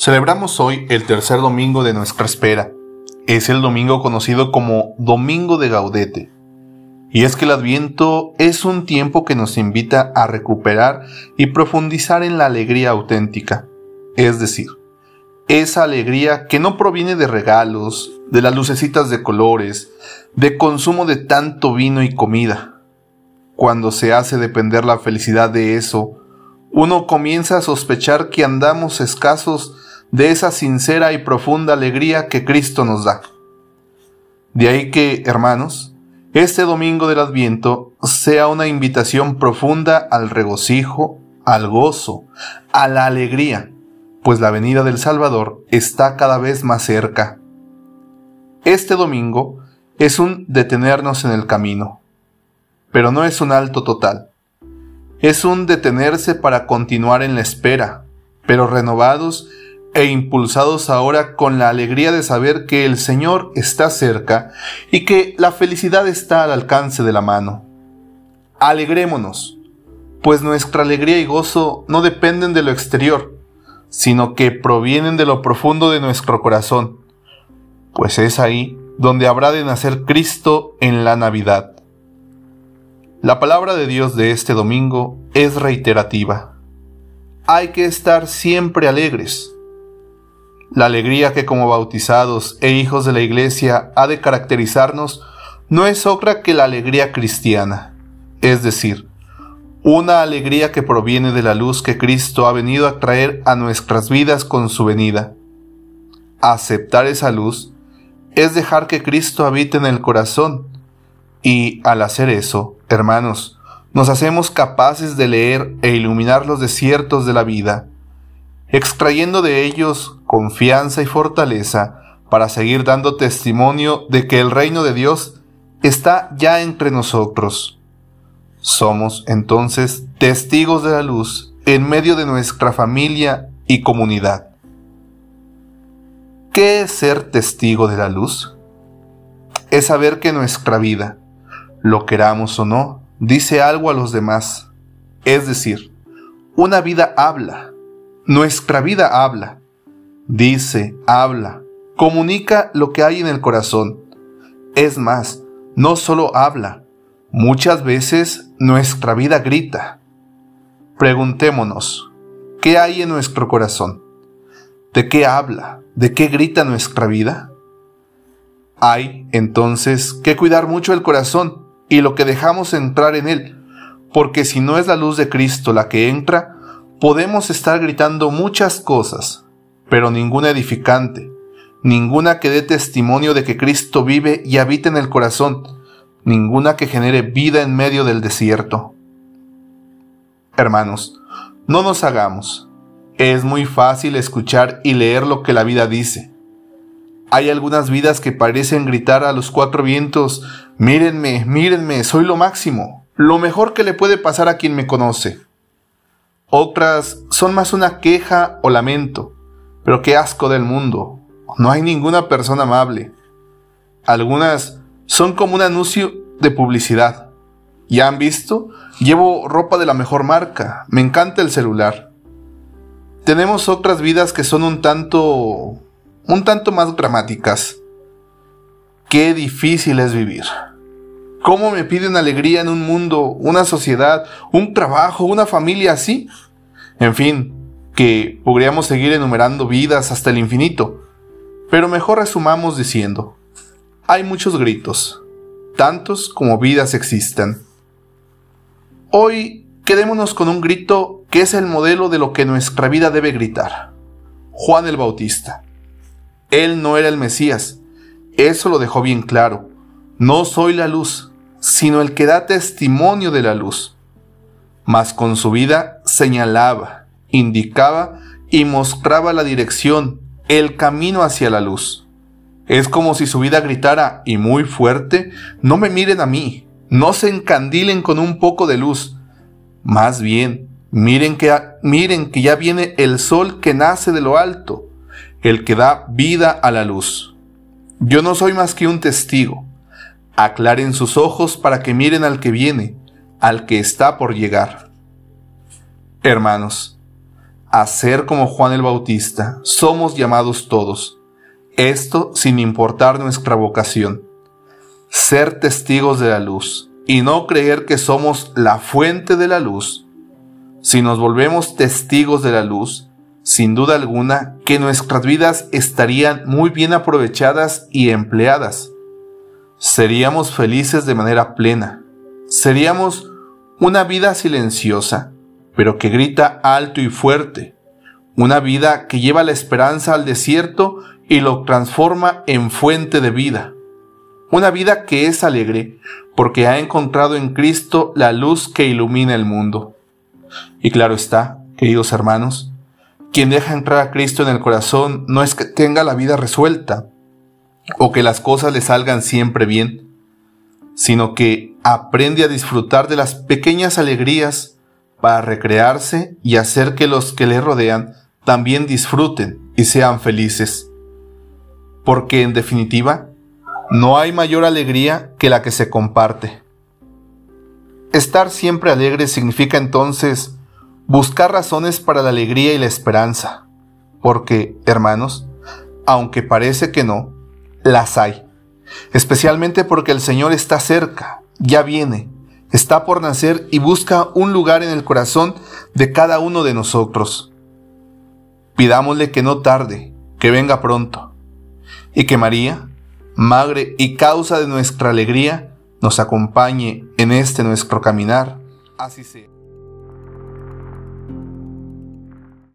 Celebramos hoy el tercer domingo de nuestra espera. Es el domingo conocido como Domingo de Gaudete. Y es que el Adviento es un tiempo que nos invita a recuperar y profundizar en la alegría auténtica, es decir, esa alegría que no proviene de regalos, de las lucecitas de colores, de consumo de tanto vino y comida. Cuando se hace depender la felicidad de eso, uno comienza a sospechar que andamos escasos de esa sincera y profunda alegría que Cristo nos da. De ahí que, hermanos, este domingo del Adviento sea una invitación profunda al regocijo, al gozo, a la alegría, pues la venida del Salvador está cada vez más cerca. Este domingo es un detenernos en el camino, pero no es un alto total. Es un detenerse para continuar en la espera, pero renovados e impulsados ahora con la alegría de saber que el Señor está cerca y que la felicidad está al alcance de la mano. Alegrémonos, pues nuestra alegría y gozo no dependen de lo exterior, sino que provienen de lo profundo de nuestro corazón, pues es ahí donde habrá de nacer Cristo en la Navidad. La palabra de Dios de este domingo es reiterativa. Hay que estar siempre alegres la alegría que como bautizados e hijos de la Iglesia ha de caracterizarnos no es otra que la alegría cristiana, es decir, una alegría que proviene de la luz que Cristo ha venido a traer a nuestras vidas con su venida. Aceptar esa luz es dejar que Cristo habite en el corazón y al hacer eso, hermanos, nos hacemos capaces de leer e iluminar los desiertos de la vida extrayendo de ellos confianza y fortaleza para seguir dando testimonio de que el reino de Dios está ya entre nosotros. Somos entonces testigos de la luz en medio de nuestra familia y comunidad. ¿Qué es ser testigo de la luz? Es saber que nuestra vida, lo queramos o no, dice algo a los demás. Es decir, una vida habla, nuestra vida habla, dice, habla, comunica lo que hay en el corazón. Es más, no solo habla, muchas veces nuestra vida grita. Preguntémonos, ¿qué hay en nuestro corazón? ¿De qué habla? ¿De qué grita nuestra vida? Hay, entonces, que cuidar mucho el corazón y lo que dejamos entrar en él, porque si no es la luz de Cristo la que entra, Podemos estar gritando muchas cosas, pero ninguna edificante, ninguna que dé testimonio de que Cristo vive y habita en el corazón, ninguna que genere vida en medio del desierto. Hermanos, no nos hagamos. Es muy fácil escuchar y leer lo que la vida dice. Hay algunas vidas que parecen gritar a los cuatro vientos, mírenme, mírenme, soy lo máximo, lo mejor que le puede pasar a quien me conoce. Otras son más una queja o lamento. Pero qué asco del mundo. No hay ninguna persona amable. Algunas son como un anuncio de publicidad. ¿Ya han visto? Llevo ropa de la mejor marca. Me encanta el celular. Tenemos otras vidas que son un tanto... un tanto más dramáticas. Qué difícil es vivir. ¿Cómo me piden alegría en un mundo, una sociedad, un trabajo, una familia así? En fin, que podríamos seguir enumerando vidas hasta el infinito. Pero mejor resumamos diciendo, hay muchos gritos, tantos como vidas existen. Hoy quedémonos con un grito que es el modelo de lo que nuestra vida debe gritar. Juan el Bautista. Él no era el Mesías, eso lo dejó bien claro. No soy la luz, sino el que da testimonio de la luz. Mas con su vida señalaba, indicaba y mostraba la dirección, el camino hacia la luz. Es como si su vida gritara, y muy fuerte, no me miren a mí, no se encandilen con un poco de luz. Más bien, miren que, miren que ya viene el sol que nace de lo alto, el que da vida a la luz. Yo no soy más que un testigo, aclaren sus ojos para que miren al que viene, al que está por llegar. Hermanos, a ser como Juan el Bautista, somos llamados todos, esto sin importar nuestra vocación, ser testigos de la luz y no creer que somos la fuente de la luz. Si nos volvemos testigos de la luz, sin duda alguna que nuestras vidas estarían muy bien aprovechadas y empleadas. Seríamos felices de manera plena. Seríamos una vida silenciosa, pero que grita alto y fuerte, una vida que lleva la esperanza al desierto y lo transforma en fuente de vida, una vida que es alegre porque ha encontrado en Cristo la luz que ilumina el mundo. Y claro está, queridos hermanos, quien deja entrar a Cristo en el corazón no es que tenga la vida resuelta o que las cosas le salgan siempre bien, sino que aprende a disfrutar de las pequeñas alegrías para recrearse y hacer que los que le rodean también disfruten y sean felices. Porque en definitiva, no hay mayor alegría que la que se comparte. Estar siempre alegre significa entonces buscar razones para la alegría y la esperanza, porque, hermanos, aunque parece que no, las hay, especialmente porque el Señor está cerca, ya viene, está por nacer y busca un lugar en el corazón de cada uno de nosotros. Pidámosle que no tarde, que venga pronto, y que María, Madre y causa de nuestra alegría, nos acompañe en este nuestro caminar. Así sea.